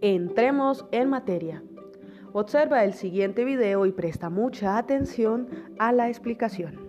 Entremos en materia. Observa el siguiente video y presta mucha atención a la explicación.